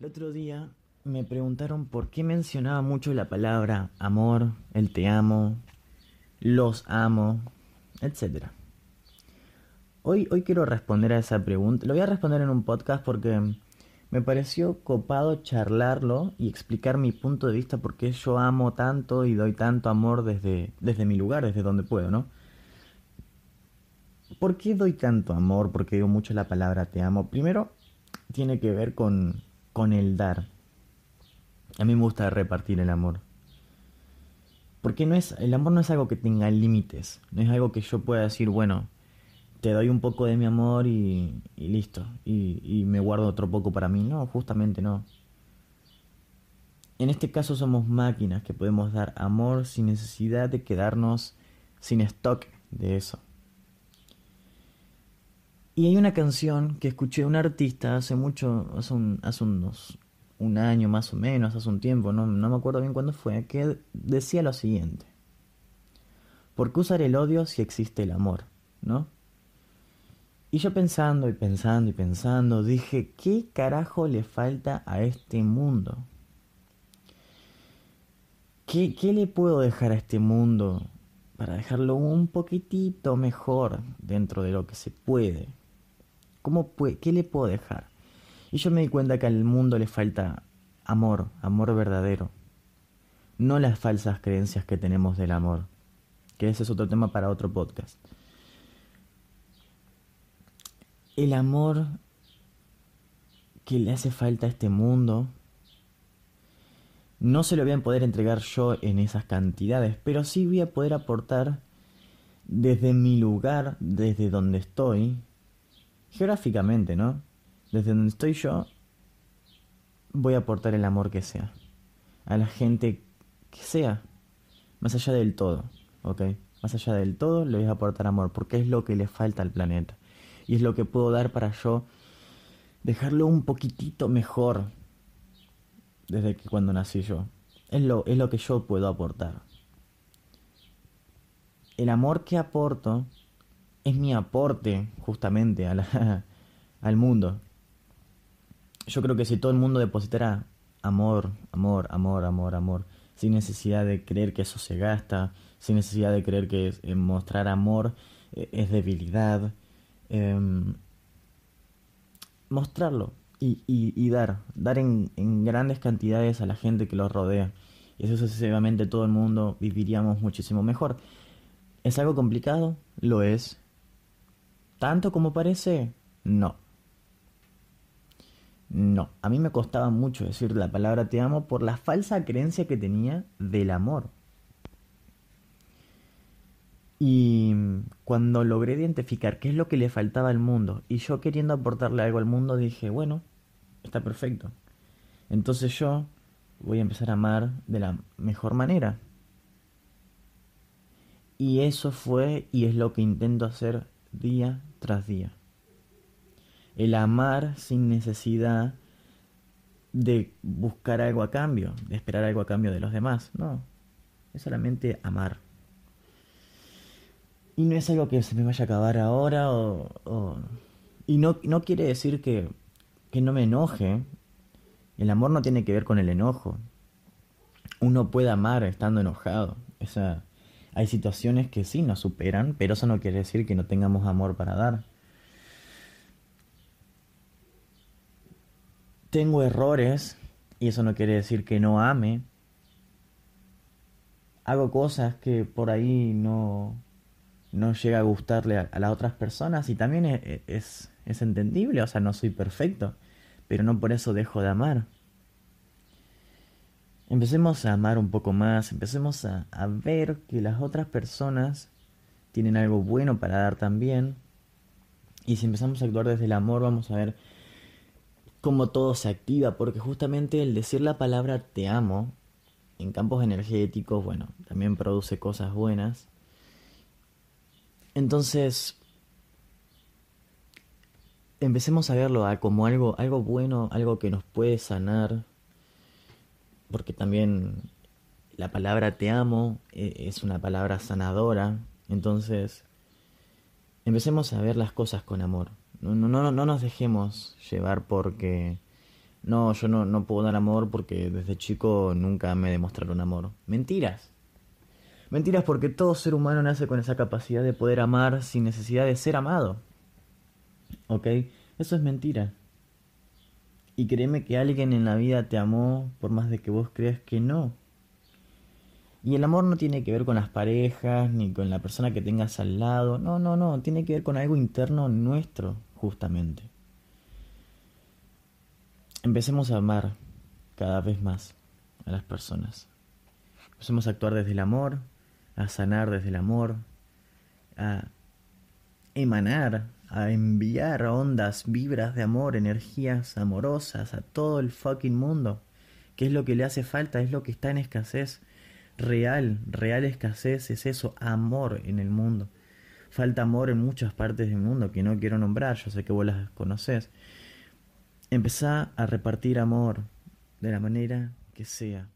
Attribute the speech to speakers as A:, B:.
A: El otro día me preguntaron por qué mencionaba mucho la palabra amor, el te amo, los amo, etc. Hoy, hoy quiero responder a esa pregunta. Lo voy a responder en un podcast porque me pareció copado charlarlo y explicar mi punto de vista por qué yo amo tanto y doy tanto amor desde, desde mi lugar, desde donde puedo, ¿no? ¿Por qué doy tanto amor? Porque digo mucho la palabra te amo. Primero, tiene que ver con, con el dar. A mí me gusta repartir el amor. Porque no es, el amor no es algo que tenga límites, no es algo que yo pueda decir, bueno, te doy un poco de mi amor y, listo, y me guardo otro poco para mí. No, justamente no. En este caso somos máquinas que podemos dar amor sin necesidad de quedarnos sin stock de eso. Y hay una canción que escuché de un artista hace mucho, hace, un, hace unos un año más o menos, hace un tiempo, no, me acuerdo bien cuándo fue, que decía lo siguiente. ¿Por qué usar el odio si existe el amor? ¿No? Y yo pensando y pensando y pensando, dije, ¿qué carajo le falta a este mundo? ¿Qué, ¿Qué, le puedo dejar a este mundo para dejarlo un poquitito mejor dentro de lo que se puede? ¿Cómo ¿Qué le puedo dejar? Y yo me di cuenta que al mundo le falta amor, amor verdadero. No las falsas creencias que tenemos del amor. Que ese es otro tema para otro podcast. El amor que le hace falta a este mundo no se lo voy a poder entregar yo en esas cantidades, pero sí voy a poder aportar desde mi lugar, desde donde estoy, geográficamente, ¿no? Desde donde estoy yo, voy a aportar el amor que sea. A la gente que sea. Más allá del todo, ¿ok? Más allá del todo, le voy a aportar amor, porque es lo que le falta al planeta. Y es lo que puedo dar para yo dejarlo un poquitito mejor desde que cuando nací yo. Es lo, es lo que yo puedo aportar. El amor que aporto es mi aporte justamente a la, al mundo. Yo creo que si todo el mundo depositara amor, amor, amor, amor, amor, sin necesidad de creer que eso se gasta, sin necesidad de creer que eh, mostrar amor eh, es debilidad, em, mostrarlo y, y, dar, dar en, en, grandes cantidades a la gente que los rodea. Y eso sucesivamente todo el mundo viviríamos muchísimo mejor. ¿Es algo complicado? Lo es. ¿Tanto como parece? No. No, a mí me costaba mucho decir la palabra te amo por la falsa creencia que tenía del amor. Y cuando logré identificar qué es lo que le faltaba al mundo y yo queriendo aportarle algo al mundo dije, bueno, está perfecto. Entonces yo voy a empezar a amar de la mejor manera. Y eso fue y es lo que intento hacer día tras día el amar sin necesidad de buscar algo a cambio, de esperar algo a cambio de los demás. No, es solamente amar. Y no es algo que se me vaya a acabar ahora o... Y no, no quiere decir que, que no me enoje. El amor no tiene que ver con el enojo. Uno puede amar estando enojado. Esa, hay situaciones que sí nos superan, pero eso no quiere decir que no tengamos amor para dar. tengo errores y eso no quiere decir que no ame. Hago cosas que por ahí no, no llega a gustarle a, las otras personas y también es, es, es, entendible, o sea, no soy perfecto, pero no por eso dejo de amar. Empecemos a amar un poco más, empecemos a, a ver que las otras personas tienen algo bueno para dar también. Y si empezamos a actuar desde el amor, vamos a ver como todo se activa, porque justamente el decir la palabra te amo en campos energéticos, bueno, también produce cosas buenas. Entonces, empecemos a verlo como algo, algo bueno, algo que nos puede sanar, porque también la palabra te amo eh, es una palabra sanadora, entonces empecemos a ver las cosas con amor. No, no, no, no nos dejemos llevar porque no, yo no, no puedo dar amor porque desde chico nunca me demostraron amor. Mentiras. Mentiras porque todo ser humano nace con esa capacidad de poder amar sin necesidad de ser amado. ¿Ok? Eso es mentira. Y créeme que alguien en la vida te amó por más de que vos creas que no. Y el amor no tiene que ver con las parejas, ni con la persona que tengas al lado. No, no, no. Tiene que ver con algo interno nuestro, justamente. Empecemos a amar cada vez más a las personas. Empecemos a actuar desde el amor, a sanar desde el amor, a emanar, a enviar ondas, vibras de amor, energías amorosas a todo el fucking mundo. ¿Qué es lo que le hace falta? Es lo que está en escasez. Real, real escasez es eso, amor en el mundo. Falta amor en muchas partes del mundo que no quiero nombrar, yo sé que vos las conoces. Empezá a repartir amor de la manera que sea.